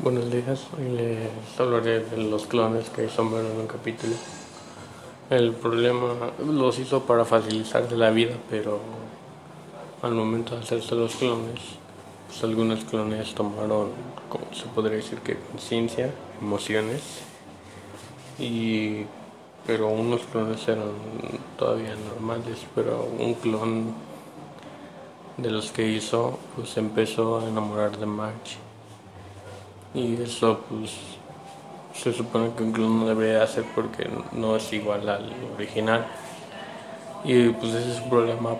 Buenos días, hoy les hablaré de los clones que hizo en un capítulo. El problema los hizo para facilitarse la vida, pero al momento de hacerse los clones, pues algunos clones tomaron, se podría decir que conciencia, emociones, y pero unos clones eran todavía normales, pero un clon de los que hizo, pues empezó a enamorar de Marge y eso pues se supone que clon no debería hacer porque no es igual al original. Y pues ese es un problema